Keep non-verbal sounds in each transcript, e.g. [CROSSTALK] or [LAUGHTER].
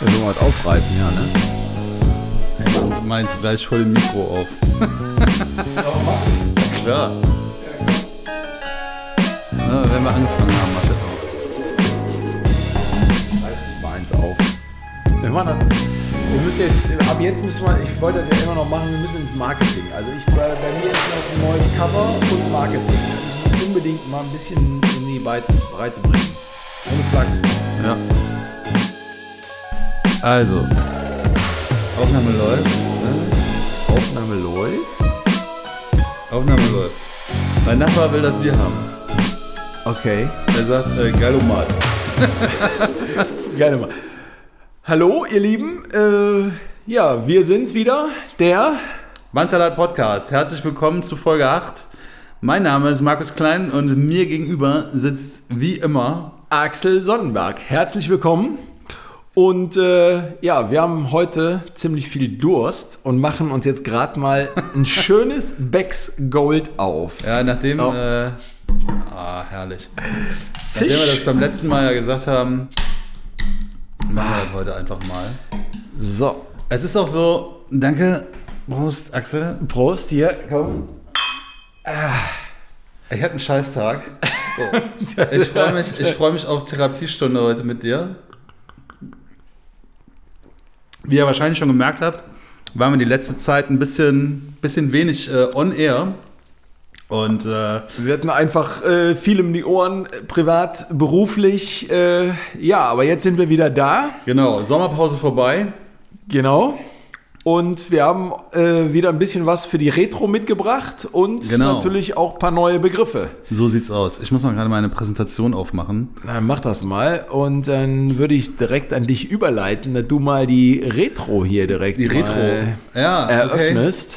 Ja, so was aufreißen, ja, ne? Du meinst gleich voll im Mikro auf. [LAUGHS] Klar. Na, wenn wir angefangen haben, mach das auf. Reiß uns mal eins auf. Wir machen das. Wir müssen jetzt, ab jetzt müssen wir, ich wollte das ja immer noch machen, wir müssen ins Marketing. Also ich, bei, bei mir ist noch ein neues Cover und Marketing. Ich muss unbedingt mal ein bisschen in die Breite, Breite bringen. Ohne Flachs. Ja. Also. Aufnahme läuft. Ne? Aufnahme läuft. Aufnahme läuft. Mein Nachbar will das Bier haben. Okay. Er sagt, äh, Galomat. [LAUGHS] Gerne mal. Hallo, ihr Lieben. Äh, ja, wir sind's wieder. Der. Mansalat Podcast. Herzlich willkommen zu Folge 8. Mein Name ist Markus Klein und mir gegenüber sitzt wie immer Axel Sonnenberg. Herzlich willkommen. Und äh, ja, wir haben heute ziemlich viel Durst und machen uns jetzt gerade mal ein [LAUGHS] schönes Becks Gold auf. Ja, nachdem. Oh. Äh, ah, herrlich. Zisch. Nachdem wir das beim letzten Mal ja gesagt haben, machen wir das heute einfach mal. So, Es ist auch so, danke, Prost, Axel. Prost hier, komm. Ich hatte einen Scheißtag. So. [LAUGHS] Ich freue mich, ich freu mich auf Therapiestunde heute mit dir. Wie ihr wahrscheinlich schon gemerkt habt, waren wir die letzte Zeit ein bisschen, bisschen wenig äh, on air. Und äh, Wir hatten einfach äh, viel um die Ohren, privat, beruflich. Äh, ja, aber jetzt sind wir wieder da. genau, Sommerpause vorbei. Genau. Und wir haben äh, wieder ein bisschen was für die Retro mitgebracht und Genau. natürlich auch ein paar neue Begriffe. So sieht's aus. Ich muss mal gerade meine Präsentation aufmachen. Na, mach das mal und dann würde ich direkt an dich überleiten, dass du mal die Retro hier direkt Die Retro. Ja, okay. eröffnest.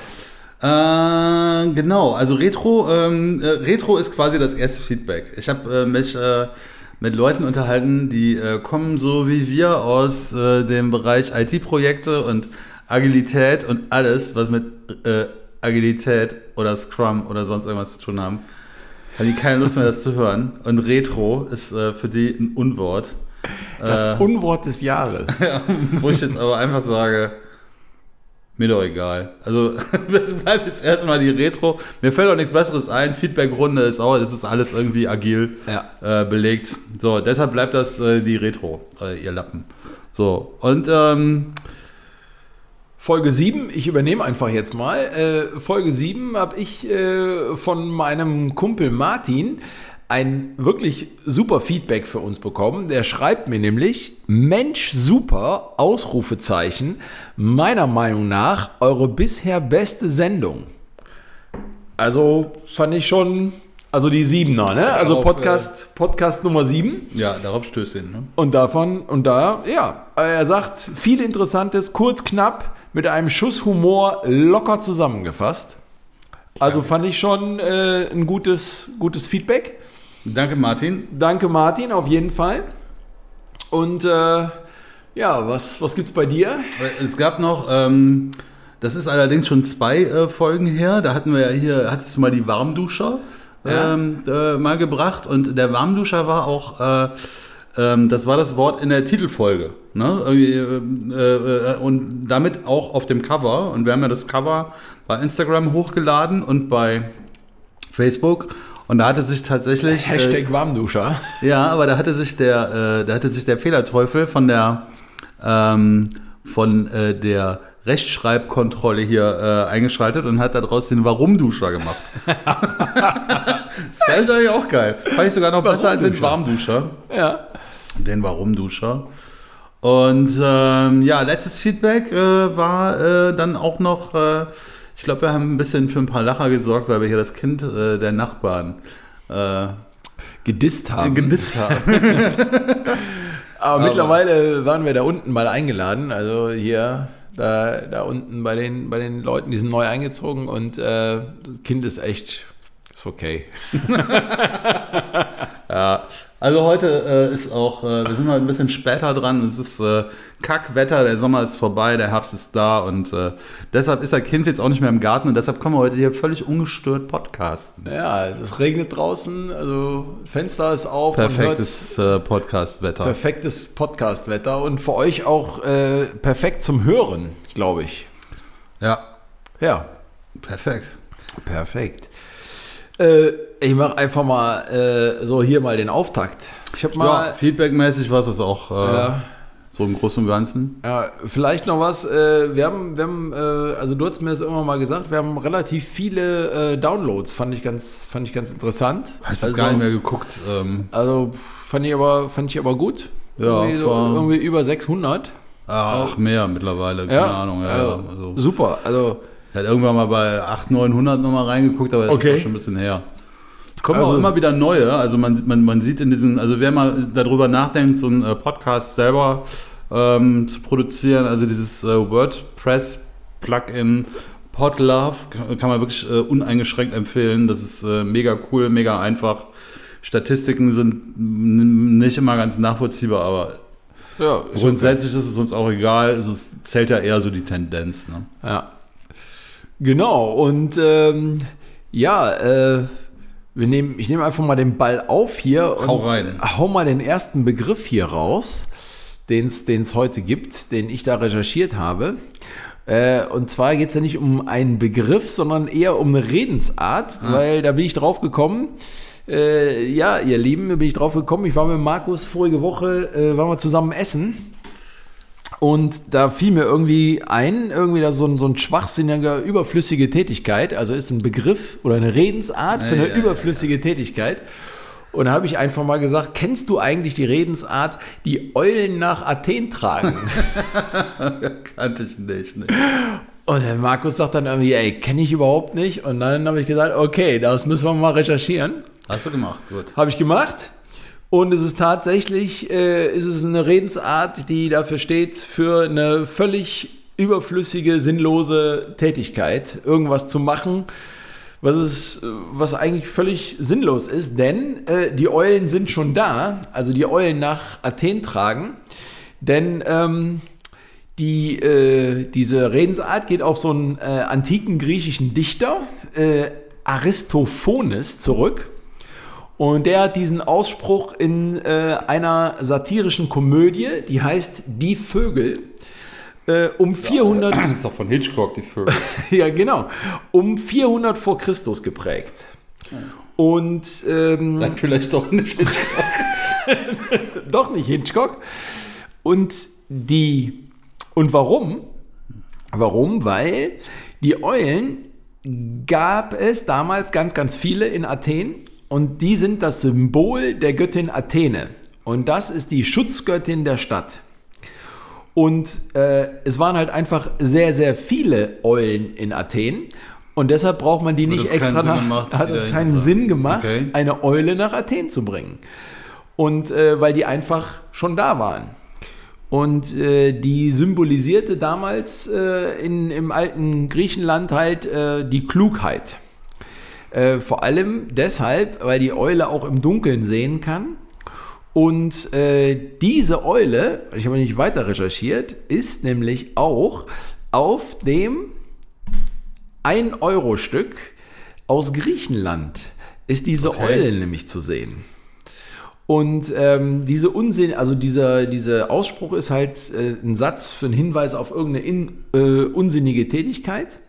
Äh, genau, also Retro, ähm, äh, Retro ist quasi das erste Feedback. Ich habe äh, mich äh, mit Leuten unterhalten, die äh, kommen so wie wir aus dem Bereich IT-Projekte und Agilität und alles, was mit äh, Agilität oder Scrum oder sonst irgendwas zu tun haben. Haben die keine Lust mehr, das zu hören. Und Retro ist äh, für die ein Unwort. Das Äh, Unwort des Jahres. [LAUGHS] ja, wo ich jetzt aber einfach sage, mir doch egal. Also, [LAUGHS] das bleibt jetzt erstmal die Retro. Mir fällt auch nichts Besseres ein. Feedback-Runde ist auch, das ist alles irgendwie agil Ja. äh, belegt. So, deshalb bleibt das äh, die Retro, äh, ihr Lappen. So, und ähm, Folge 7, ich übernehme einfach jetzt mal. Äh, Folge 7 habe ich äh, von meinem Kumpel Martin ein wirklich super Feedback für uns bekommen. Der schreibt mir nämlich, Mensch, super, Ausrufezeichen, meiner Meinung nach eure bisher beste Sendung. Also fand ich schon, also die Siebener, ne? Also Podcast, Podcast Nummer 7. ja, darauf Stößchen. Ne? Und davon, und da, ja, er sagt, viel Interessantes, kurz, knapp, mit einem Schuss Humor locker zusammengefasst. Also fand ich schon äh, ein gutes, gutes Feedback. Danke, Martin. Danke, Martin, auf jeden Fall. Und äh, ja, was, was gibt's bei dir? Es gab noch, ähm, das ist allerdings schon zwei äh, Folgen her, da hatten wir ja hier, hattest du mal die Warmduscher Ja. ähm, äh, mal gebracht und der Warmduscher war auch, äh, ähm, das war das Wort in der Titelfolge. Ne? Irgendwie, äh, äh, und damit auch auf dem Cover. Und wir haben ja das Cover bei Instagram hochgeladen und bei Facebook. Und da hatte sich tatsächlich. äh, Hashtag Warmduscher. ja, aber da hatte sich der, äh, da hatte sich der Fehlerteufel von der, ähm, von äh, der Rechtschreibkontrolle hier äh, eingeschaltet und hat daraus den Warum-Duscher gemacht. [LAUGHS] das fand ich eigentlich auch geil. Fand ich sogar noch besser als den Warmduscher. Ja. Den Warum-Duscher. Und ähm, ja, letztes Feedback äh, war äh, dann auch noch, äh, ich glaube, wir haben ein bisschen für ein paar Lacher gesorgt, weil wir hier das Kind äh, der Nachbarn äh, Gedisst haben. gedisst haben. [LAUGHS] [LAUGHS] Aber, mittlerweile waren wir da unten mal eingeladen. Also hier, da, da unten bei den, bei den Leuten, die sind neu eingezogen und äh, das Kind ist echt, ist okay. [LAUGHS] Also heute äh, ist auch, äh, wir sind mal ein bisschen später dran. Es ist äh, Kackwetter, der Sommer ist vorbei, der Herbst ist da und äh, deshalb ist der Kind jetzt auch nicht mehr im Garten und deshalb können wir heute hier völlig ungestört podcasten. Ja, es regnet draußen, also Fenster ist auf. Perfektes äh, Podcast-Wetter. perfektes Podcast-Wetter und für euch auch äh, perfekt zum Hören, glaube ich. Ja, Ja, perfekt. perfekt. Äh, ich mache einfach mal äh, so hier mal den Auftakt. Ich habe Ja, mal, feedbackmäßig war es das auch äh, ja, so im Großen und Ganzen. ja, vielleicht noch was. Äh, wir haben, wir haben äh, also du hast mir das immer mal gesagt, wir haben relativ viele äh, Downloads, fand ich ganz, fand ich ganz interessant. Habe ich das also, gar nicht mehr geguckt. Ähm, Also fand ich aber, fand ich aber gut. Ja, irgendwie, so, irgendwie über 600. ach, mehr mittlerweile, keine Ahnung. Ja, ja. Also, Super. Also ich hatte irgendwann mal bei 800, 900 nochmal reingeguckt, aber das Okay. ist auch schon ein bisschen her. Kommen Also- auch immer wieder neue. Also man, man, man sieht in diesen, also wer mal darüber nachdenkt, so einen äh, Podcast selber ähm, zu produzieren, also dieses äh, WordPress-Plugin Podlove kann, kann man wirklich äh, uneingeschränkt empfehlen. Das ist äh, mega cool, mega einfach. Statistiken sind nicht immer ganz nachvollziehbar, aber ja, ist grundsätzlich ist es uns auch egal. Also es zählt ja eher so die Tendenz. Ne? Ja. Genau, und ähm, ja, äh, wir nehmen, ich nehme einfach mal den Ball auf hier und Hau rein. hau mal den ersten Begriff hier raus, den es heute gibt, den ich da recherchiert habe. Äh, und zwar geht es ja nicht um einen Begriff, sondern eher um eine Redensart, weil da bin ich drauf gekommen. Äh, ja, ihr Lieben, da bin ich drauf gekommen. Ich war mit Markus vorige Woche, äh, waren wir zusammen essen. Und da fiel mir irgendwie ein, irgendwie da so ein, so ein schwachsinniger, überflüssige Tätigkeit, also ist ein Begriff oder eine Redensart für Ja, eine ja, überflüssige Tätigkeit. Und da habe ich einfach mal gesagt, kennst du eigentlich die Redensart, die Eulen nach Athen tragen? [LAUGHS] Kannte ich nicht. Ne? Und der Markus sagt dann irgendwie, ey, kenne ich überhaupt nicht. Und dann habe ich gesagt, okay, das müssen wir mal recherchieren. Hast du gemacht, gut. Habe ich gemacht. Und es ist tatsächlich, äh, ist es eine Redensart, die dafür steht, für eine völlig überflüssige, sinnlose Tätigkeit, irgendwas zu machen, was, äh, was eigentlich völlig sinnlos ist, denn äh, die Eulen sind schon da, also die Eulen nach Athen tragen, denn ähm, die, äh, diese Redensart geht auf so einen äh, antiken griechischen Dichter, äh, Aristophanes, zurück. Und der hat diesen Ausspruch in äh, einer satirischen Komödie, die heißt Die Vögel, äh, um 400, Das [CLEARS THROAT] ist doch von Hitchcock, die Vögel. [LAUGHS] ja genau, um 400 vor Christus geprägt. Und ähm, [LAUGHS] Dann vielleicht doch nicht Hitchcock. [LAUGHS] doch nicht Hitchcock. Und die und warum? Warum? Weil die Eulen gab es damals ganz, ganz viele in Athen und die sind das Symbol der Göttin Athene. Und das ist die Schutzgöttin der Stadt. Und äh, es waren halt einfach sehr, sehr viele Eulen in Athen. Und deshalb braucht man die nicht es keinen extra nach. gemacht, hat es keinen Sinn gemacht, Okay. eine Eule nach Athen zu bringen. Und äh, weil die einfach schon da waren. Und äh, die symbolisierte damals äh, in, im alten Griechenland halt äh, die Klugheit. Äh, vor allem deshalb, weil die Eule auch im Dunkeln sehen kann. Und äh, diese Eule, ich habe nicht weiter recherchiert, ist nämlich auch auf dem 1-Euro-Stück aus Griechenland ist diese Okay. Eule nämlich zu sehen. Und ähm, diese Unsinn, also dieser, dieser Ausspruch ist halt äh, ein Satz für einen Hinweis auf irgendeine in, äh, unsinnige Tätigkeit.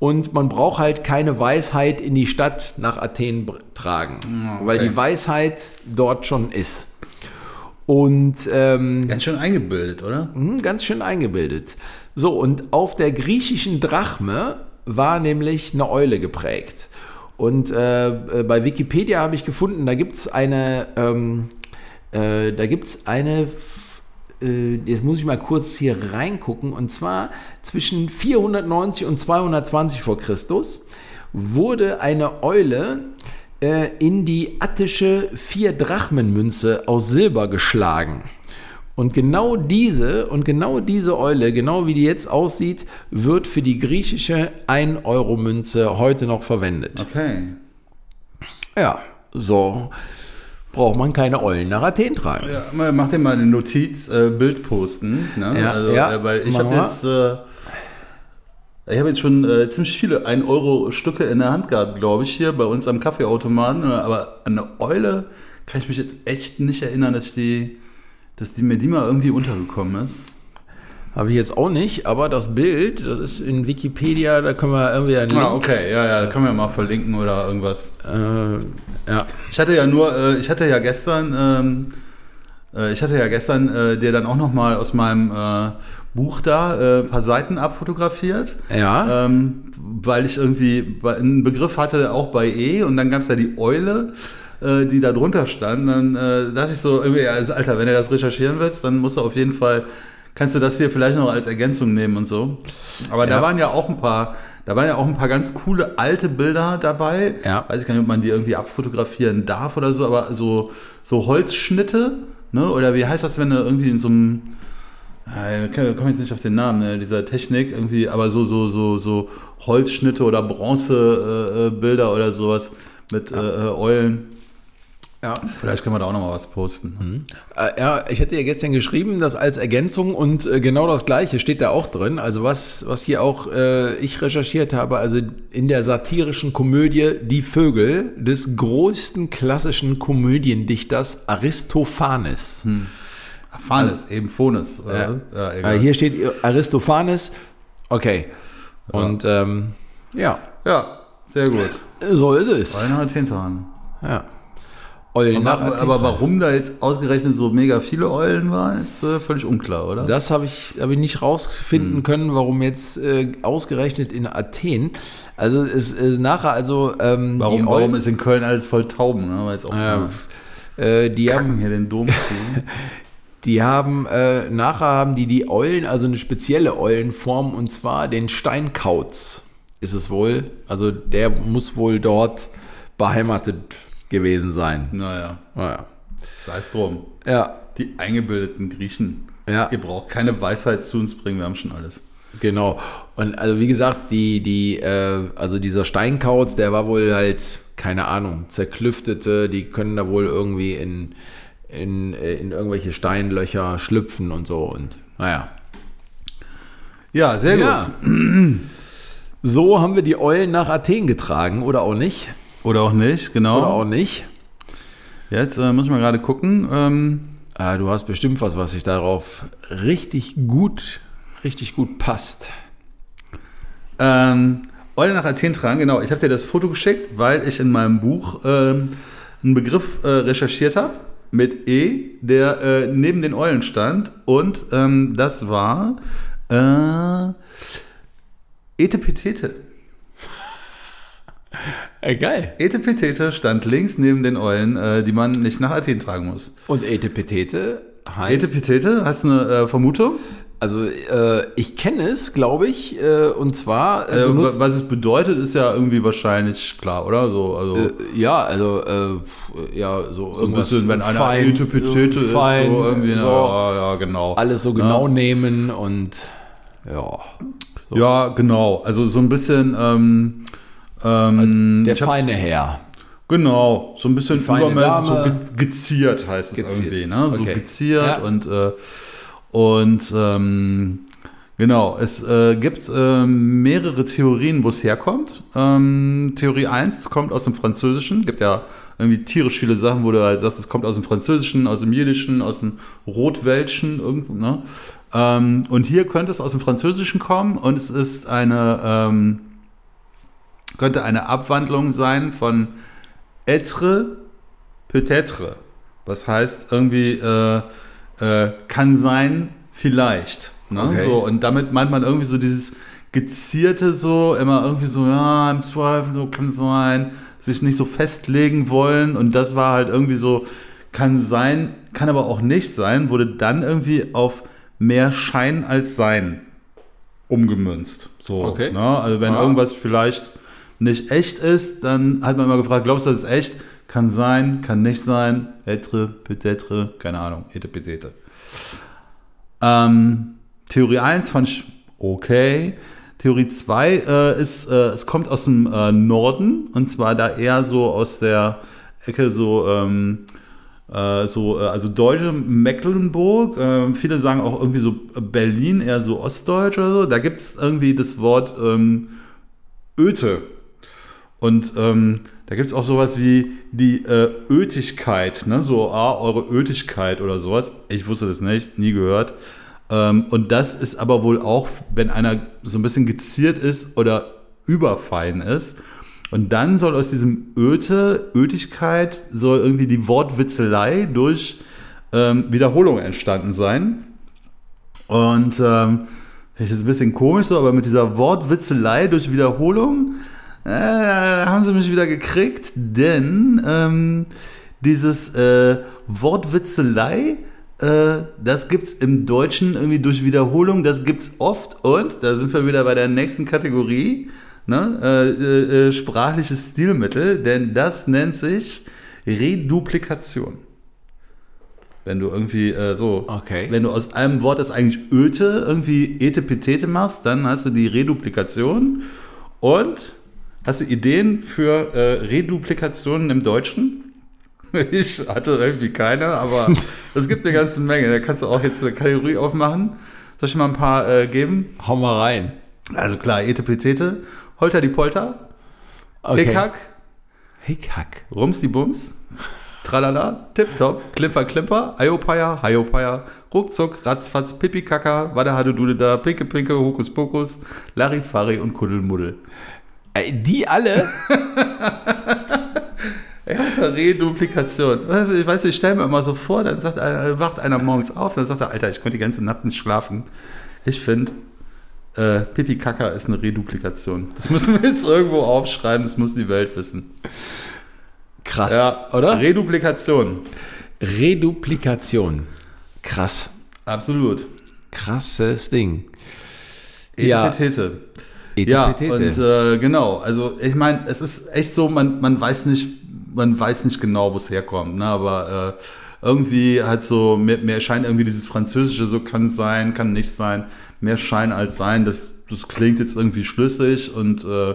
Und man braucht halt keine Weisheit in die Stadt nach Athen tragen, okay. weil die Weisheit dort schon ist. Und ähm, Ganz schön eingebildet, oder? hm, ganz schön eingebildet. So, und auf der griechischen Drachme war nämlich eine Eule geprägt. Und äh, äh, bei Wikipedia habe ich gefunden, da gibt es eine, ähm, äh, da gibt es eine, jetzt muss ich mal kurz hier reingucken, und zwar zwischen 490 und 220 vor Christus wurde eine Eule äh, in die attische Vier-Drachmen-Münze aus Silber geschlagen. Und genau diese und genau diese Eule, genau wie die jetzt aussieht, wird für die griechische 1-Euro-Münze heute noch verwendet. Okay. Ja, so. Braucht man keine Eulen nach Athen tragen. Ja, mach dir mal eine Notiz, äh, Bild posten. Ne? Ja, also, ja, äh, weil ich habe jetzt, äh, ich habe jetzt schon äh, ziemlich viele 1-Euro-Stücke in der Hand gehabt, glaube ich, hier bei uns am Kaffeeautomaten. äh, Aber an eine Eule kann ich mich jetzt echt nicht erinnern, dass ich die, dass die mir die mal irgendwie untergekommen ist. Habe ich jetzt auch nicht, aber das Bild, das ist in Wikipedia, da können wir irgendwie einen Link. Ah, okay, ja, ja, können wir mal verlinken oder irgendwas. Äh, ja. Ich hatte ja nur, äh, ich hatte ja gestern, ähm, äh, ich hatte ja gestern äh, dir dann auch noch mal aus meinem äh, Buch da äh, ein paar Seiten abfotografiert, Ja. ähm, weil ich irgendwie einen Begriff hatte, auch bei E, und dann gab es ja die Eule, äh, die da drunter stand. Dann äh, dachte ich so, irgendwie, also, Alter, wenn du das recherchieren willst, dann musst du auf jeden Fall, kannst du das hier vielleicht noch als Ergänzung nehmen und so. Aber Ja. da waren ja auch ein paar, da waren ja auch ein paar ganz coole alte Bilder dabei. Ja. Weiß ich gar nicht, ob man die irgendwie abfotografieren darf oder so, aber so, so Holzschnitte, ne? Oder wie heißt das, wenn du irgendwie in so einem äh, Ich komme jetzt nicht auf den Namen ne, dieser Technik irgendwie, aber so so so so Holzschnitte oder Bronzebilder äh, Bilder oder sowas mit äh, äh, Eulen. Ja. Vielleicht können wir da auch noch mal was posten. Äh, ja, ich hatte ja gestern geschrieben, das als Ergänzung und äh, genau das gleiche steht da auch drin. Also was, was hier auch äh, ich recherchiert habe, also in der satirischen Komödie Die Vögel des größten klassischen Komödiendichters Aristophanes. Phanes, eben Phones. Ja. Ja, Äh, hier steht Aristophanes. Okay. Und ähm, ja, ja, sehr gut. so ist es. Hat Hintern. Ja. Eulen Aber, aber warum da jetzt ausgerechnet so mega viele Eulen waren, ist äh, völlig unklar, oder? Das habe ich, hab ich nicht rausfinden Hm. können, warum jetzt äh, ausgerechnet in Athen. Also es ist nachher also ähm, warum, die warum ist in Köln alles voll Tauben? Ne? Weil jetzt auch ja, äh, die kacken haben, hier den Dom zu. [LAUGHS] die haben äh, nachher haben die die Eulen, also eine spezielle Eulenform und zwar den Steinkauz ist es wohl. Also der muss wohl dort beheimatet gewesen sein. naja, Naja. sei es drum. Ja, Die eingebildeten Griechen. Ja. Ihr braucht keine Weisheit zu uns bringen, wir haben schon alles. Genau. Und also wie gesagt, die, die, äh, also dieser Steinkauz, der war wohl halt, keine Ahnung, zerklüftete, die können da wohl irgendwie in, in, äh, in irgendwelche Steinlöcher schlüpfen und so. Und naja. Ja, sehr Ja. [CLEARS THROAT] So haben wir die Eulen nach Athen getragen, oder auch nicht? Oder auch nicht, genau. Oder auch nicht. Jetzt äh, muss ich mal gerade gucken. Ähm, Ah, du hast bestimmt was, was sich darauf richtig gut, richtig gut passt. ähm, Eulen nach Athen tragen, genau. Ich habe dir das Foto geschickt, weil ich in meinem Buch ähm, einen Begriff äh, recherchiert habe mit E, der äh, neben den Eulen stand. Und ähm, das war äh, Etepetete. Äh, geil. Etepetete stand links neben den Eulen, äh, die man nicht nach Athen tragen muss. Und Etepetete heißt... Etepetete, hast du eine äh, Vermutung? Also äh, ich kenne es, glaube ich, äh, und zwar äh, Äh, benutzt, wa- was es bedeutet, ist ja irgendwie wahrscheinlich klar, oder? So, also äh, ja, also äh, ja, so, so ein bisschen, wenn einer Etepetete ist, fein, so irgendwie, so, ja, ja, genau. alles so genau nehmen und ja, Ja, genau. Also so ein bisschen, ähm, ähm, der ich hab- feine Herr. Genau, so ein bisschen übermäßig, so ge geziert heißt es Geziert. irgendwie, ne? So Okay. geziert Ja. und äh, und ähm, genau, es äh, gibt ähm, mehrere Theorien, wo es herkommt. Ähm, Theorie 1, es kommt aus dem Französischen, gibt ja irgendwie tierisch viele Sachen, wo du halt sagst, es kommt aus dem Französischen, aus dem Jiddischen, aus dem Rotwelschen, irgendwo, ne? Ähm, und hier könnte es aus dem Französischen kommen und es ist eine, ähm, könnte eine Abwandlung sein von être, peut-être. Was heißt irgendwie, äh, äh, kann sein, vielleicht. Ne? Okay. So, und damit meint man irgendwie so dieses gezierte so, immer irgendwie so, ja, im Zweifel, so kann sein, sich nicht so festlegen wollen. Und das war halt irgendwie so, kann sein, kann aber auch nicht sein, wurde dann irgendwie auf mehr Schein als Sein umgemünzt. So, Okay. Ne? Also wenn Ja. irgendwas vielleicht nicht echt ist, dann hat man immer gefragt, glaubst du, das ist echt? Kann sein, kann nicht sein, être, peut-être, keine Ahnung, ete, petete. Ähm, Theorie 1 fand ich okay. Theorie 2 äh, ist, äh, es kommt aus dem äh, Norden und zwar da eher so aus der Ecke so ähm, Äh, so, äh, also Deutsche Mecklenburg, äh, viele sagen auch irgendwie so Berlin, eher so Ostdeutsch oder so. Da gibt es irgendwie das Wort ähm, Öte. Und ähm, da gibt es auch sowas wie die äh, Ötigkeit, ne? so ah, eure Ötigkeit oder sowas. Ich wusste das nicht, nie gehört. Ähm, und das ist aber wohl auch, wenn einer so ein bisschen geziert ist oder überfein ist. Und dann soll aus diesem Öte, Ötigkeit, soll irgendwie die Wortwitzelei durch ähm, Wiederholung entstanden sein. Und ähm, ist es ein bisschen komisch so, aber mit dieser Wortwitzelei durch Wiederholung äh, haben sie mich wieder gekriegt, denn ähm, dieses äh, Wortwitzelei, äh, das gibt es im Deutschen irgendwie durch Wiederholung, das gibt es oft und da sind wir wieder bei der nächsten Kategorie, ne? äh, äh, äh sprachliches Stilmittel, denn das nennt sich Reduplikation. Wenn du irgendwie äh, so, okay. wenn du aus einem Wort, das eigentlich Öte, irgendwie Etepetete machst, dann hast du die Reduplikation und Hast du Ideen für äh, Reduplikationen im Deutschen? [LAUGHS] Ich hatte irgendwie keine, aber [LAUGHS] es gibt eine ganze Menge. Da kannst du auch jetzt eine Kategorie aufmachen. Soll ich mal ein paar äh, geben? Hau mal rein. Also klar, Etepetete, Holter die Polter, Okay. Hickhack, Hickhack. Rums die Bums, Tralala, Tipptopp, Klimper Klimper, Ayopaya, Hayopaya, Ruckzuck, Ratzfatz, Pipi Kaka, Wada Hade Dude da, Pinke Pinke, Hokus Pokus, Larifari und Kuddelmuddel. Die alle? [LAUGHS] Alter, Reduplikation. Ich weiß, ich stelle mir immer so vor, dann sagt einer, wacht einer morgens auf, dann sagt er, Alter, ich konnte die ganze Nacht nicht schlafen. Ich finde, äh, Pipi Kaka ist eine Reduplikation. Das müssen wir jetzt irgendwo aufschreiben, das muss die Welt wissen. Krass. Ja, oder? Reduplikation. Reduplikation. Krass. Absolut. Krasses Ding. Ja. Etepetete. Ja, und äh, genau, also ich meine, es ist echt so, man, man weiß nicht, man weiß nicht genau, wo es herkommt, ne? aber äh, irgendwie halt so, mir, mir scheint irgendwie dieses Französische, so kann sein, kann nicht sein, mehr Schein als sein, das, das klingt jetzt irgendwie schlüssig und äh,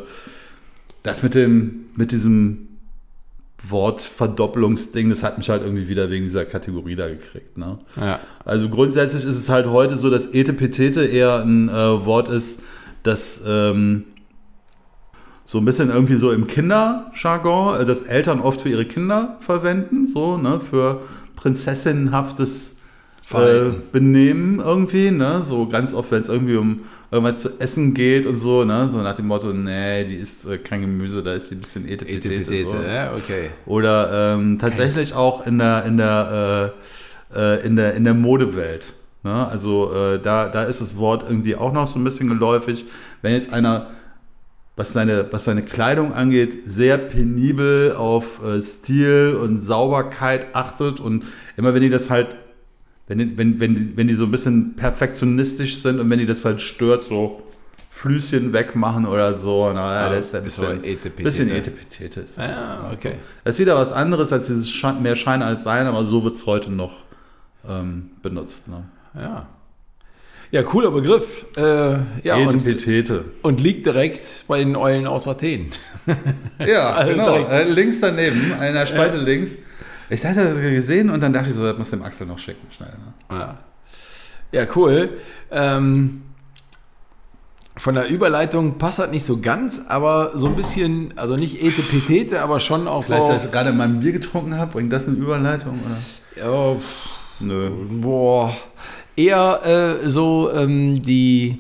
das mit dem, mit diesem Wortverdoppelungsding, das hat mich halt irgendwie wieder wegen dieser Kategorie da gekriegt, ne? ja. Also grundsätzlich ist es halt heute so, dass Etepetete eher ein äh, Wort ist, das ähm, so ein bisschen irgendwie so im Kinderjargon, äh, das Eltern oft für ihre Kinder verwenden, so, ne, für prinzessinnenhaftes äh. Benehmen irgendwie, ne, so ganz oft, wenn es irgendwie um irgendwas zu essen geht und so, ne, so nach dem Motto, nee, die isst äh, kein Gemüse, da ist die ein bisschen Etepetete. So. ja, okay. Oder ähm, tatsächlich auch in der, in der, äh, äh, in der, in der Modewelt. Ne? Also äh, da, da ist das Wort irgendwie auch noch so ein bisschen geläufig. Wenn jetzt einer, was seine, was seine Kleidung angeht, sehr penibel auf äh, Stil und Sauberkeit achtet und immer wenn die das halt, wenn, die- wenn, wenn, die, wenn die so ein bisschen perfektionistisch sind und wenn die das halt stört, so Flüsschen wegmachen oder so, na, Ah, das ist ein bisschen, Etepetete. bisschen Etepetete. ist das. Ja, okay. Das ist wieder was anderes als dieses Schein, mehr Schein als Sein, aber so wird es heute noch ähm, benutzt. Ne? Ja. Ja, cooler Begriff. Äh, ja, und, Etepetete. und liegt direkt bei den Eulen aus Athen. [LAUGHS] Ja, Also genau. Äh, links daneben, in der Spalte links. Ich hatte das gesehen und dann dachte ich so, das muss dem Axel noch schicken. Schnell, ne? Ja, ja cool. Ähm, von der Überleitung passt das nicht so ganz, aber so ein bisschen, also nicht Etepetete, aber schon auch Vielleicht, dass so. ich gerade mein Bier getrunken habe, bringt das eine Überleitung? Oder? Ja, pff, Nö. boah, eher äh, so ähm, die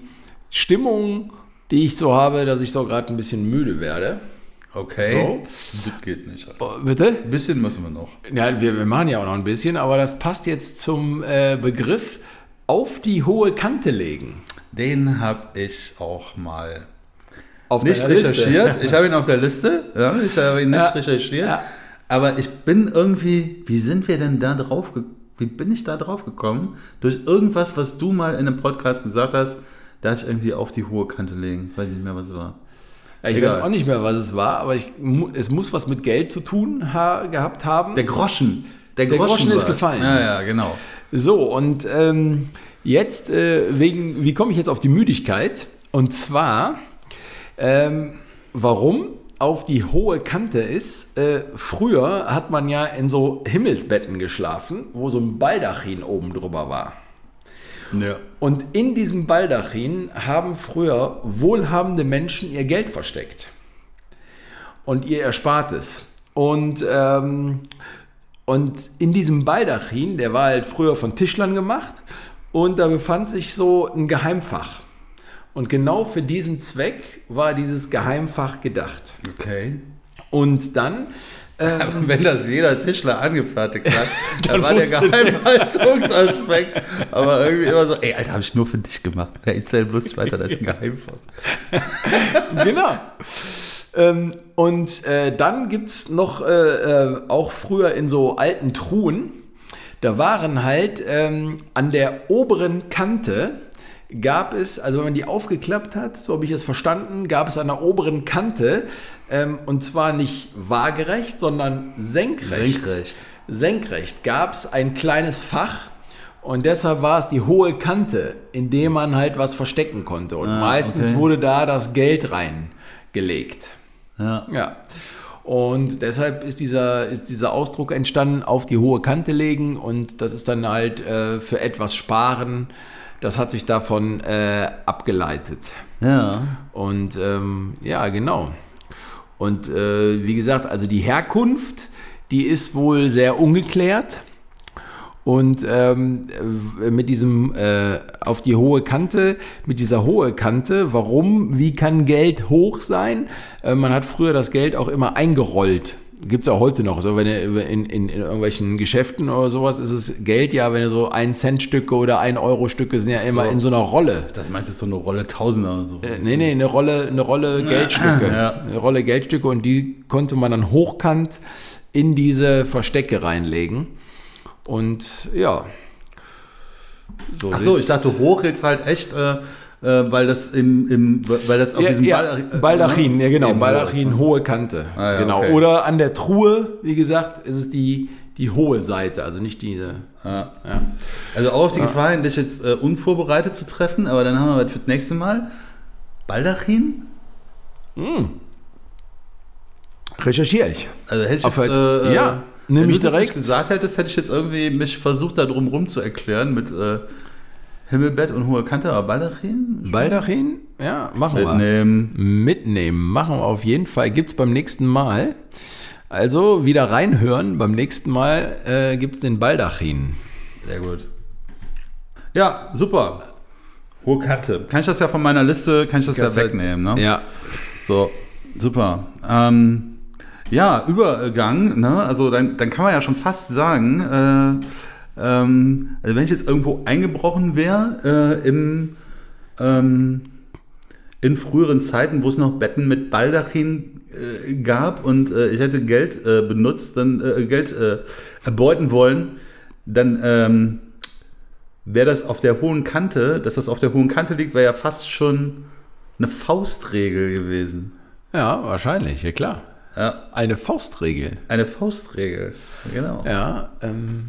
Stimmung, die ich so habe, dass ich so gerade ein bisschen müde werde. Okay. Das geht nicht. Oh, bitte? Ein bisschen müssen wir noch. Ja, wir, wir machen ja auch noch ein bisschen, aber das passt jetzt zum äh, Begriff auf die hohe Kante legen. Den habe ich auch mal Auf nicht recherchiert. Ich habe ihn auf der Liste. Ja, ich habe ihn nicht Ja. recherchiert. Ja. Aber ich bin irgendwie, wie sind wir denn da drauf ge- Wie bin ich da drauf gekommen? Durch irgendwas, was du mal in einem Podcast gesagt hast, da ich irgendwie auf die hohe Kante legen. Weiß nicht mehr, was es war. Ja, ich Egal. weiß auch nicht mehr, was es war, aber ich, es muss was mit Geld zu tun ha gehabt haben. Der Groschen. Der, Der Groschen ist gefallen. Ja, ja, genau. So, und ähm, jetzt, äh, wegen, wie komme ich jetzt auf die Müdigkeit? Und zwar, ähm, warum? Auf die hohe Kante ist, äh, früher hat man ja in so Himmelsbetten geschlafen, wo so ein Baldachin oben drüber war. Ja. Und in diesem Baldachin haben früher wohlhabende Menschen ihr Geld versteckt. Und ihr Erspartes. Und, ähm, und in diesem Baldachin, der war halt früher von Tischlern gemacht, und da befand sich so ein Geheimfach. Und genau für diesen Zweck war dieses Geheimfach gedacht. Okay. Und dann Aber wenn das jeder Tischler angefertigt hat, [LAUGHS] dann, Dann war der Geheimhaltungsaspekt. Aber irgendwie immer so, ey, Alter, habe ich nur für dich gemacht. Erzähl bloß nicht weiter, das ist ein Geheimfach. [LAUGHS] genau. Ähm, und äh, dann gibt es noch äh, äh, auch früher in so alten Truhen, da waren halt ähm, an der oberen Kante gab es, also wenn man die aufgeklappt hat, so habe ich es verstanden, gab es an der oberen Kante ähm, und zwar nicht waagerecht, sondern senkrecht. Senkrecht. Senkrecht gab es ein kleines Fach und deshalb war es die hohe Kante, in dem man halt was verstecken konnte. Und Ah, meistens okay. wurde da das Geld reingelegt. Ja. Ja. Und deshalb ist dieser, ist dieser Ausdruck entstanden, auf die hohe Kante legen und das ist dann halt äh, für etwas sparen. Das hat sich davon äh, abgeleitet. Ja. Und ähm, ja, genau. Und äh, wie gesagt, also die Herkunft, die ist wohl sehr ungeklärt. Und ähm, äh, mit diesem äh, auf die hohe Kante, mit dieser hohe Kante, warum, wie kann Geld hoch sein? Äh, man hat früher das Geld auch immer eingerollt. Gibt es auch heute noch. So, wenn du in, in, in irgendwelchen Geschäften oder sowas ist es Geld ja, wenn du so 1 Cent Stücke oder 1 Euro Stücke sind ja immer So. in so einer Rolle. Das meinst du so eine Rolle Tausender oder so? Äh, Nee, nee, eine Rolle, eine Rolle Geldstücke. Ja. Eine Rolle Geldstücke und die konnte man dann hochkant in diese Verstecke reinlegen. Und ja. So Ach so, ich dachte hoch jetzt halt echt, äh, weil das im, im weil das auf ja, diesem ja, Baldachin- Baldachin, ja genau, Baldachin, ne? hohe Kante. Ah, ja, genau. okay. Oder an der Truhe, wie gesagt, ist es die, die hohe Seite, also nicht diese. Ja. Ja. Also auch auf die Gefahr hin, dich jetzt äh, unvorbereitet zu treffen, aber dann haben wir was für das nächste Mal. Baldachin? Recherchiere ich. Also hätte ich Auf jetzt, halt- äh, ja, wenn nämlich direkt. gesagt hättest, hätte ich jetzt irgendwie mich versucht, da drum rum zu erklären mit äh, Himmelbett und hohe Kante, aber Baldachin? Baldachin, ja, machen wir. Mitnehmen. mitnehmen. Machen wir auf jeden Fall. Gibt es beim nächsten Mal. Also wieder reinhören. Beim nächsten Mal äh, gibt es den Baldachin. Sehr gut. Ja, super. Hohe Kante. Kann ich das ja von meiner Liste, kann ich das ja Kannst halt- wegnehmen, ne? Ja. So, super. Ähm, ja, Übergang, ne? Also dann, dann kann man ja schon fast sagen, äh, ähm, also wenn ich jetzt irgendwo eingebrochen wäre, äh, im, ähm, in früheren Zeiten, wo es noch Betten mit Baldachin äh, gab und äh, ich hätte Geld äh, benutzt, dann äh, Geld äh, erbeuten wollen, dann ähm, wäre das auf der hohen Kante, dass das auf der hohen Kante liegt, wäre ja fast schon eine Faustregel gewesen. Ja, wahrscheinlich, ja klar. Ja, Eine Faustregel. eine Faustregel, genau. Ja. Ähm,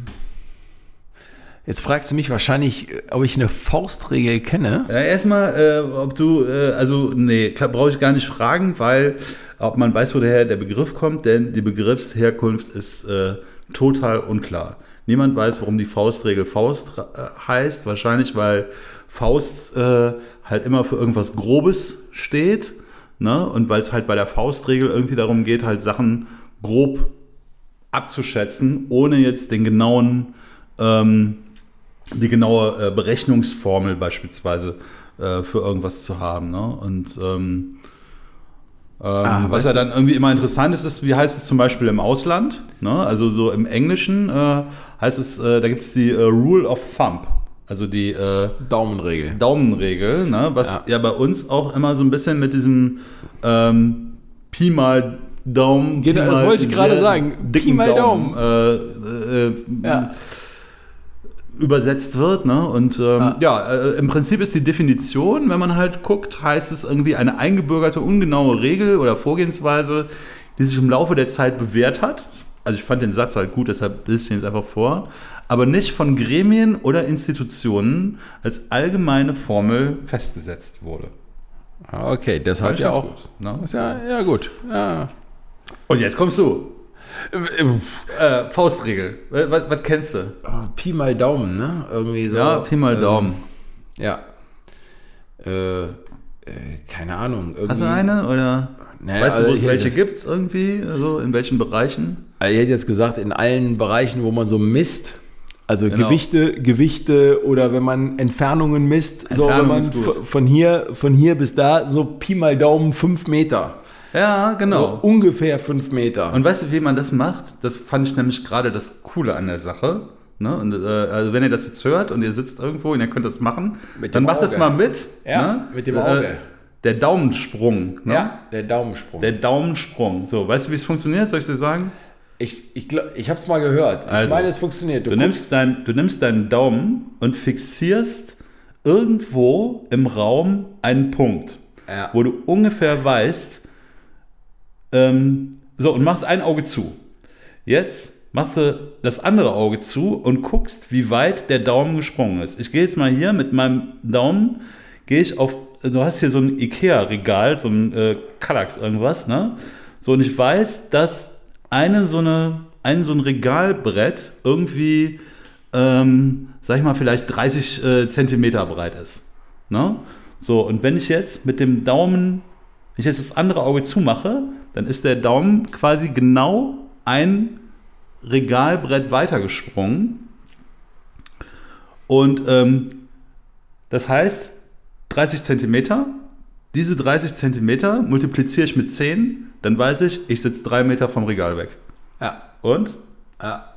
jetzt fragst du mich wahrscheinlich, ob ich eine Faustregel kenne. Ja, erstmal, äh, ob du, äh, also, nee, brauche ich gar nicht fragen, weil, ob man weiß, woher der Begriff kommt, denn die Begriffsherkunft ist äh, total unklar. Niemand weiß, warum die Faustregel Faust äh, heißt. Wahrscheinlich, weil Faust äh, halt immer für irgendwas Grobes steht. Ne? Und weil es halt bei der Faustregel irgendwie darum geht, halt Sachen grob abzuschätzen, ohne jetzt den genauen ähm, die genaue äh, Berechnungsformel beispielsweise äh, für irgendwas zu haben. Ne? Und ähm, ähm, Ah, was ja dann irgendwie immer interessant ist, ist, wie heißt es zum Beispiel im Ausland? Ne? Also so im Englischen äh, heißt es, äh, da gibt es die äh, Rule of Thumb, also die äh, Daumenregel. Daumenregel, ne? was Ja. ja. bei uns auch immer so ein bisschen mit diesem ähm, Pi mal Daumen. Genau, das mal wollte ich gerade sagen. Pi mal Daumen. Äh, äh, Ja. Übersetzt wird. Ne? Und ähm, ja, äh, im Prinzip ist die Definition, wenn man halt guckt, heißt es irgendwie eine eingebürgerte, ungenaue Regel oder Vorgehensweise, die sich im Laufe der Zeit bewährt hat. Also ich fand den Satz halt gut, deshalb lese ich ihn jetzt einfach vor. Aber nicht von Gremien oder Institutionen als allgemeine Formel festgesetzt wurde. Ah, Okay, das hat ja auch. gut, ne? Ist ja, ja, gut. Ja. Und jetzt kommst du. Äh, Faustregel. Was, was kennst du? Pi mal Daumen, ne? Irgendwie so. ja, Pi mal ähm, Daumen. Ja. Äh, äh, keine Ahnung. Hast du eine? Oder Naja, weißt du, also wo es hätte welche gibt irgendwie? Also in welchen Bereichen? Also ich hätte jetzt gesagt, in allen Bereichen, wo man so misst, also Genau. Gewichte, Gewichte oder wenn man Entfernungen misst, so wenn Entfernung man von hier, von hier bis da, so Pi mal Daumen fünf Meter. Ja, So genau. ungefähr fünf Meter. Und weißt du, wie man das macht? Das fand ich nämlich gerade das Coole an der Sache. Ne? Und, äh, also wenn ihr das jetzt hört und ihr sitzt irgendwo und ihr könnt das machen, Mit dann macht das Auge. mal mit. Ja, ne? mit dem Äh, Auge. der Daumensprung. Ne? ja, der Daumensprung. Der Daumensprung. So, weißt du, wie es funktioniert? Soll ich dir sagen? ich ich, glaub, ich habe es mal gehört. Ich Also, meine, es funktioniert. Du nimmst, dein, du nimmst deinen Daumen und fixierst irgendwo im Raum einen Punkt, Ja. wo du ungefähr weißt, ähm, so, und machst ein Auge zu. Jetzt machst du das andere Auge zu und guckst, wie weit der Daumen gesprungen ist. Ich gehe jetzt mal hier mit meinem Daumen, gehe ich auf, du hast hier so ein Ikea-Regal, so ein äh, Kallax irgendwas, ne? So, und ich weiß, dass eine so eine, ein so ein Regalbrett irgendwie, ähm, sag ich mal, vielleicht 30 äh, Zentimeter breit ist. Ne? So, und wenn ich jetzt mit dem Daumen, wenn ich jetzt das andere Auge zumache, dann ist der Daumen quasi genau ein Regalbrett weitergesprungen. Und ähm, das heißt, 30 Zentimeter, diese 30 Zentimeter multipliziere ich mit 10, dann weiß ich, ich sitze drei Meter vom Regal weg. Ja. Und? ja.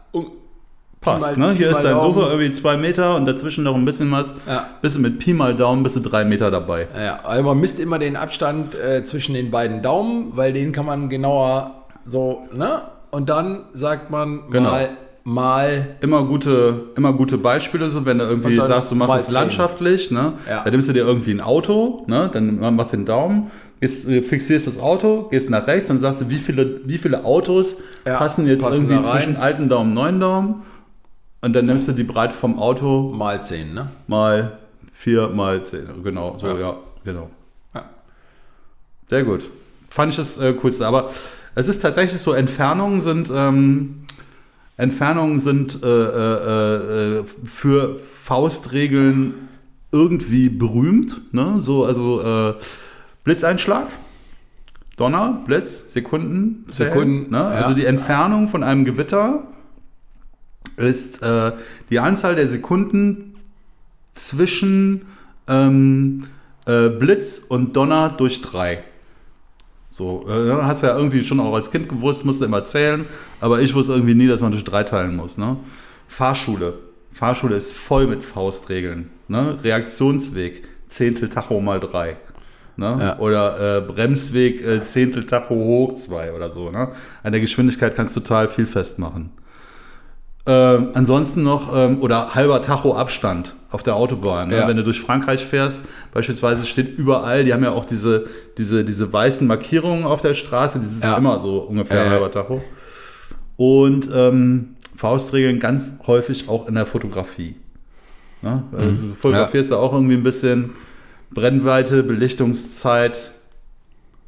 Passt, mal- ne? Pi Hier ist dein. Sofa irgendwie zwei Meter und dazwischen noch ein bisschen was. Ja. Bist du mit Pi mal Daumen, bist du drei Meter dabei. Ja, also man misst immer den Abstand äh, zwischen den beiden Daumen, weil den kann man genauer so, ne? Und dann sagt man Genau. mal, mal Immer gute, immer gute Beispiele, so wenn du irgendwie sagst, du machst es landschaftlich, ne? Ja. Dann nimmst du dir irgendwie ein Auto, ne? Dann machst du den Daumen, gehst, fixierst das Auto, gehst nach rechts, dann sagst du, wie viele, wie viele Autos Ja, passen jetzt passen irgendwie zwischen alten Daumen und neuen Daumen. Und dann nimmst du die Breite vom Auto mal 10, ne? mal 4 mal 10. Genau, so, Ja. ja, genau. Ja. Sehr gut. Fand ich das äh, coolste. Aber es ist tatsächlich so, Entfernungen sind, ähm, Entfernungen sind äh, äh, äh, für Faustregeln irgendwie berühmt. Ne? So, also äh, Blitzeinschlag, Donner, Blitz, Sekunden, Sekunden, Ne? ja. Also die Entfernung von einem Gewitter ist äh, die Anzahl der Sekunden zwischen ähm, äh, Blitz und Donner durch drei. So, äh, hast ja irgendwie schon auch als Kind gewusst, musste immer zählen, aber ich wusste irgendwie nie, dass man durch drei teilen muss. Ne? Fahrschule. Fahrschule ist voll mit Faustregeln. Ne? Reaktionsweg, Zehntel Tacho mal drei. Ne? Ja. Oder äh, Bremsweg, äh, Zehntel Tacho hoch zwei oder so. Ne? An der Geschwindigkeit kannst du total viel festmachen. Ähm, ansonsten noch, ähm, oder halber Tacho Abstand auf der Autobahn. Ne? Ja. Wenn du durch Frankreich fährst, beispielsweise steht überall, die haben ja auch diese, diese, diese weißen Markierungen auf der Straße, Ja. ist immer so ungefähr Ja, ja. halber Tacho. Und ähm, Faustregeln ganz häufig auch in der Fotografie. Ne? Also, du fotografierst ja. auch irgendwie ein bisschen Brennweite, Belichtungszeit.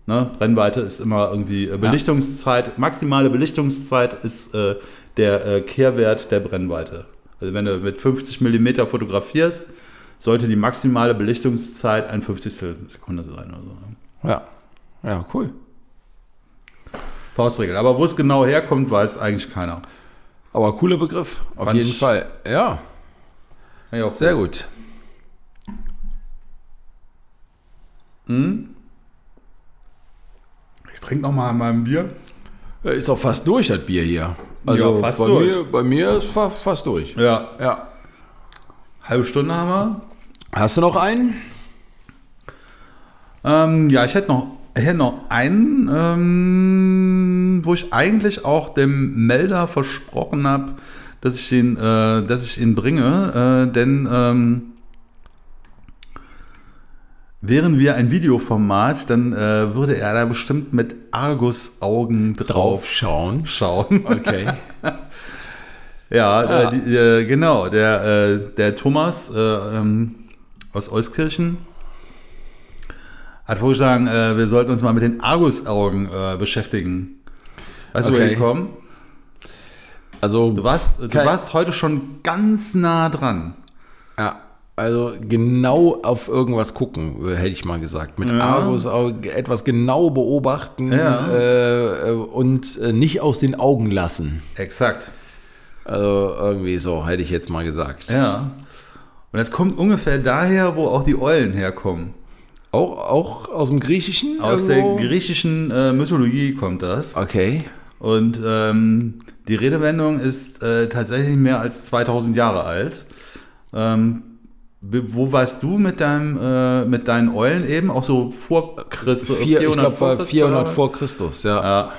Ne? Brennweite ist immer irgendwie äh, Belichtungszeit. Maximale Belichtungszeit ist äh, der äh, Kehrwert der Brennweite. Also wenn du mit 50 mm fotografierst, sollte die maximale Belichtungszeit ein 50 Sekunde sein. Oder so. ne? Ja. Ja, cool. Faustregel. Aber wo es genau herkommt, weiß eigentlich keiner. Aber cooler Begriff, auf Fand jeden Fall. Ja, Ja, auch sehr gut. Ich trinke noch mal an meinem Bier. Äh, Ist auch fast durch, das Bier hier. Also Ja, fast bei, durch. Mir, bei mir ist fa fast durch. Ja, Ja. halbe Stunde haben wir. Hast du noch einen? Ähm, ja, ich hätte noch, ich hätte noch einen, ähm, wo ich eigentlich auch dem Melder versprochen habe, dass ich ihn, äh, dass ich ihn bringe, äh, denn ähm, wären wir ein Videoformat, dann äh, würde er da bestimmt mit Argus-Augen drauf schauen. schauen. Okay. [LAUGHS] Ja, Ah. äh, die, äh, genau, der, äh, der Thomas äh, ähm, aus Euskirchen hat vorgeschlagen, äh, wir sollten uns mal mit den Argusaugen äh, beschäftigen. Weißt du, Okay. woher die kommen? Also, Du warst, du warst heute schon ganz nah dran. ja, also genau auf irgendwas gucken, hätte ich mal gesagt. Mit Ja. Argus etwas genau beobachten Ja. äh, und äh, nicht aus den Augen lassen. Exakt. Also irgendwie so, hätte ich jetzt mal gesagt. Ja. Und das kommt ungefähr daher, wo auch die Eulen herkommen. Auch, auch aus dem Griechischen? Aus irgendwo? der griechischen äh, Mythologie kommt das. Okay. Und ähm, die Redewendung ist äh, tatsächlich mehr als 2000 Jahre alt. Ähm, wo warst du mit, deinem, äh, mit deinen Eulen eben? Auch so vor Christus? Vier, ich glaube, vor Christus, 400 oder? vor Christus, ja. Ja.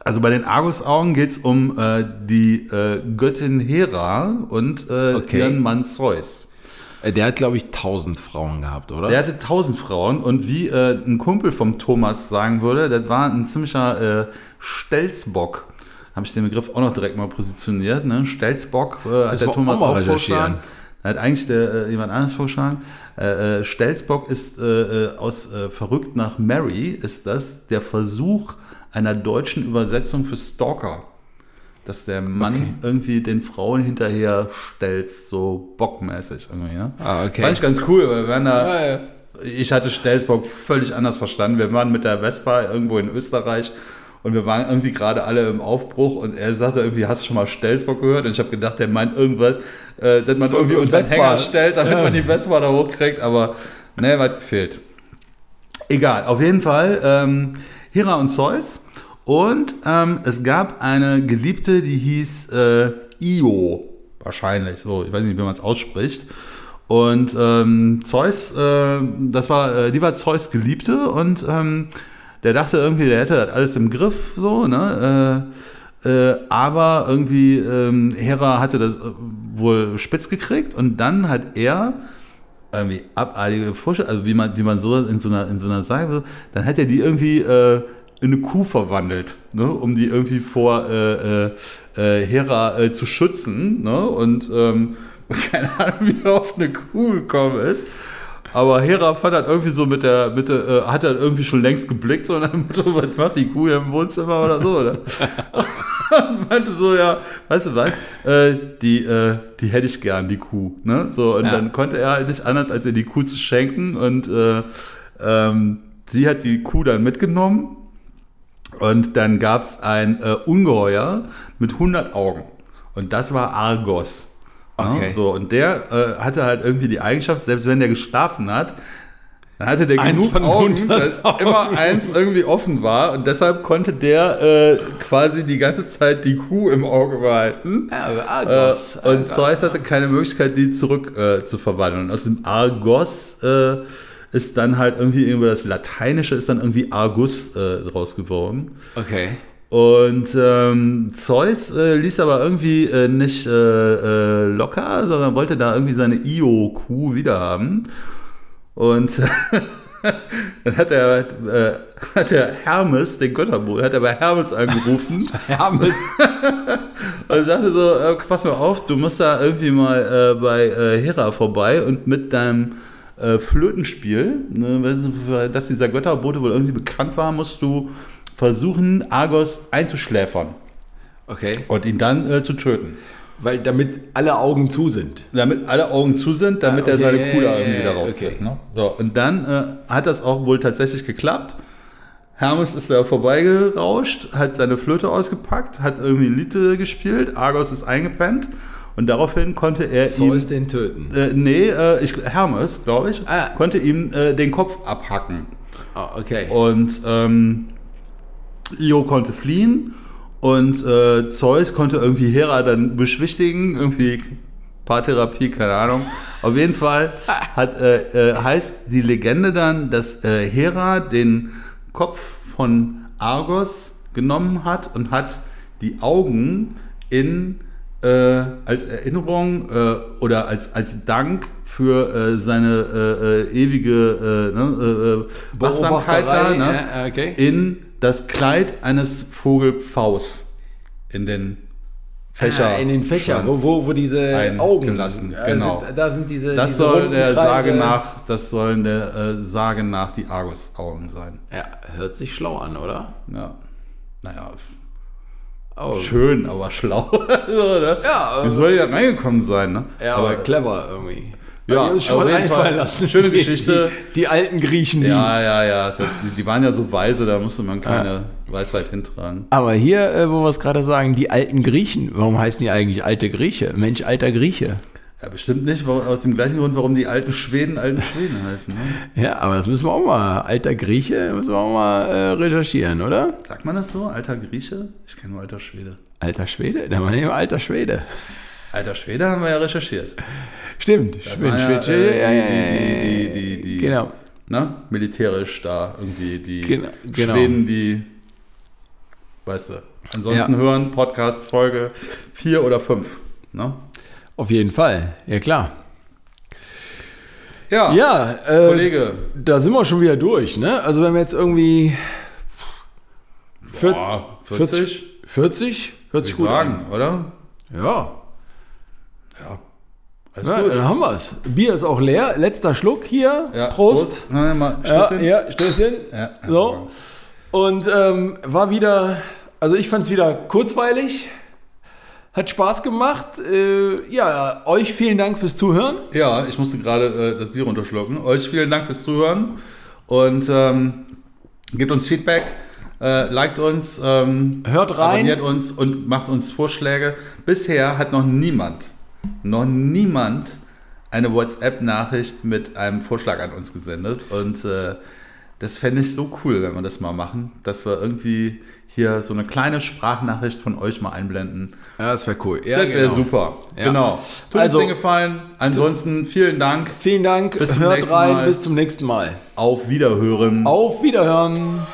Also bei den Argusaugen geht es um äh, die äh, Göttin Hera und äh, Okay. ihren Mann Zeus. Äh, Der hat, glaube ich, 1000 Frauen gehabt, oder? Der hatte tausend Frauen und wie äh, ein Kumpel vom Thomas sagen würde, das war ein ziemlicher äh, Stelzbock. Habe ich den Begriff auch noch direkt mal positioniert. Ne? Stelzbock äh, hat Das der Thomas auch auch recherchieren. vorgeschlagen. Hat eigentlich der, äh, jemand anderes vorgeschlagen. Äh, äh, Stelzbock ist äh, äh, aus Verrückt nach Mary, ist das der Versuch einer deutschen Übersetzung für Stalker. Dass der Mann Okay. irgendwie den Frauen hinterher stelzt, so bockmäßig irgendwie. Ne? Ah, okay. Fand ich ganz cool, weil waren da, Ah, ja. ich hatte Stelzbock völlig anders verstanden. Wir waren mit der Vespa irgendwo in Österreich und wir waren irgendwie gerade alle im Aufbruch und er sagte irgendwie, hast du schon mal Stelzbock gehört? Und ich habe gedacht, der meint irgendwas, äh, dass man irgendwie unter den. Hänger stellt, damit Ja. man die Vespa da hochkriegt, aber ne, was gefehlt. Egal, auf jeden Fall ähm, Hera und Zeus und ähm, es gab eine Geliebte, die hieß äh, Io, wahrscheinlich, so, ich weiß nicht, wie man es ausspricht. Und ähm, Zeus, äh, das war, äh, die war Zeus Geliebte und ähm, der dachte irgendwie, der hätte das alles im Griff, so, ne? Äh, äh, aber irgendwie ähm, Hera hatte das äh, wohl spitz gekriegt und dann hat er irgendwie abartige Vorstellung, also wie man, wie man so in so einer, in so einer Sage, dann hat er die irgendwie äh, in eine Kuh verwandelt, ne, um die irgendwie vor äh, äh, äh, Hera äh, zu schützen, ne, und ähm, [LAUGHS] keine Ahnung, wie er auf eine Kuh gekommen ist. Aber Hera fand das irgendwie so mit der, mit der äh, hat er irgendwie schon längst geblickt, so nach dem Motto, was macht die Kuh hier im Wohnzimmer oder so, oder? [LAUGHS] meinte so, ja, weißt du was, äh, die, äh, die hätte ich gern, die Kuh, ne? So, und Ja. dann konnte er halt nicht anders, als ihr die Kuh zu schenken und äh, ähm, sie hat die Kuh dann mitgenommen und dann gab es ein äh, Ungeheuer mit 100 Augen und das war Argos. Ja, Okay. so, und der äh, hatte halt irgendwie die Eigenschaft, selbst wenn der geschlafen hat, dann hatte der Eins genug von Augen, 100 dass immer eins irgendwie offen war und deshalb konnte der äh, quasi die ganze Zeit die Kuh im Auge behalten. Ja, aber Äh, Argos. und Zeus hatte keine Möglichkeit, die zurück äh, zu verwandeln. Und aus dem Argos äh, ist dann halt irgendwie über das Lateinische ist dann irgendwie Argus äh, draus geworden. Okay. Und ähm, Zeus äh, ließ aber irgendwie äh, nicht äh, äh, locker, sondern wollte da irgendwie seine Io-Kuh wiederhaben. Und [LAUGHS] dann hat er, äh, hat der Hermes, den Götterbruder, hat er bei Hermes angerufen [LAUGHS] Hermes. [LAUGHS] und sagte so, äh, pass mal auf, du musst da irgendwie mal äh, bei äh, Hera vorbei und mit deinem äh, Flötenspiel, ne, dass dieser Götterbote wohl irgendwie bekannt war, musst du versuchen, Argos einzuschläfern Okay. und ihn dann äh, zu töten. Weil damit alle Augen zu sind. Damit alle Augen zu sind, damit Ah, er okay, seine ja, Kuh da ja, irgendwie ja, rauskriegt. okay. Ne? So, und dann äh, hat das auch wohl tatsächlich geklappt. Hermes ist da vorbeigerauscht, hat seine Flöte ausgepackt, hat irgendwie ein Lied äh, gespielt, Argos ist eingepennt und daraufhin konnte er Zeus ihm, den töten. äh, nee, äh, ich, Hermes, glaube ich, Ah. konnte ihm äh, den Kopf abhacken. Ah, okay. Und ähm, Io konnte fliehen und äh, Zeus konnte irgendwie Hera dann beschwichtigen, irgendwie Paartherapie, keine Ahnung. Auf jeden Fall hat, äh, äh, heißt die Legende dann, dass äh, Hera den Kopf von Argos genommen hat und hat die Augen in äh, als Erinnerung äh, oder als, als Dank für seine ewige ne, Wachsamkeit da, ne, okay. in das Kleid eines Vogelpfaus in den Fächer. Ah, in den Fächer, wo, wo, wo diese Augen eingelassen, äh, genau. Da, da sind diese. Das diese soll der. Sage nach, das sollen der äh, Sage nach die Argus-Augen sein. Ja, hört sich schlau an, oder? Ja. Naja, Oh. schön, aber schlau. [LAUGHS] so, ne? Ja, Wie soll da reingekommen sein, ne? Ja, aber clever irgendwie. Ja, die schon auf mal jeden einfallen Fall. lassen. Schöne Geschichte. Die, die alten Griechen. Die. Ja, ja, ja. Das, die, waren ja so weise, da musste man keine Weisheit hintragen. Aber hier, äh, wo wir es gerade sagen, die alten Griechen. Warum heißen die eigentlich alte Grieche? Mensch, alter Grieche. Ja, bestimmt nicht, aus dem gleichen Grund, warum die alten Schweden alten Schweden heißen. Ne? Ja, aber das müssen wir auch mal. Alter Grieche müssen wir auch mal äh, recherchieren, oder? Sagt man das so? Alter Grieche? Ich kenne nur alter Schwede. Alter Schwede? Da war nicht alter Schwede. Alter Schwede haben wir ja recherchiert. Stimmt. Das Schwede, waren ja, äh, die- die- die- die- Genau. Ne? Militärisch da irgendwie die Genau, genau. Schweden, die, weißt du. Ansonsten Ja. hören Podcast Folge 4 oder 5. Ne? Auf jeden Fall. Ja, klar. Ja, Ja, äh, Kollege. da sind wir schon wieder durch, ne? Also wenn wir jetzt irgendwie Boah, 40? 40? Hört sich gut sagen, oder? an. Ja. Ja. Alles ja gut. dann haben wir es. Bier ist auch leer. Letzter Schluck hier. Ja, Prost. Na, mal, Ja, Stößchen. ja, Stößchen. Ja. So. Und ähm, war wieder, also ich fand es wieder kurzweilig. Hat Spaß gemacht. Äh, ja, euch vielen Dank fürs Zuhören. Ja, ich musste gerade äh, das Bier runterschlucken. Euch vielen Dank fürs Zuhören und ähm, gebt uns Feedback, äh, liked uns, ähm, Hört rein. abonniert uns und macht uns Vorschläge. Bisher hat noch niemand, noch niemand eine WhatsApp-Nachricht mit einem Vorschlag an uns gesendet und äh, das fände ich so cool, wenn wir das mal machen, dass wir irgendwie hier so eine kleine Sprachnachricht von euch mal einblenden. Ja, das wäre cool. Ja, das wäre super. Ja. Genau. Tut Also- uns den Gefallen. Ansonsten vielen Dank. Vielen Dank. Bis zum Hört nächsten rein. Mal. Bis zum nächsten Mal. Auf Wiederhören. Auf Wiederhören.